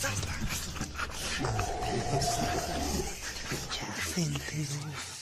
Ya se enteró.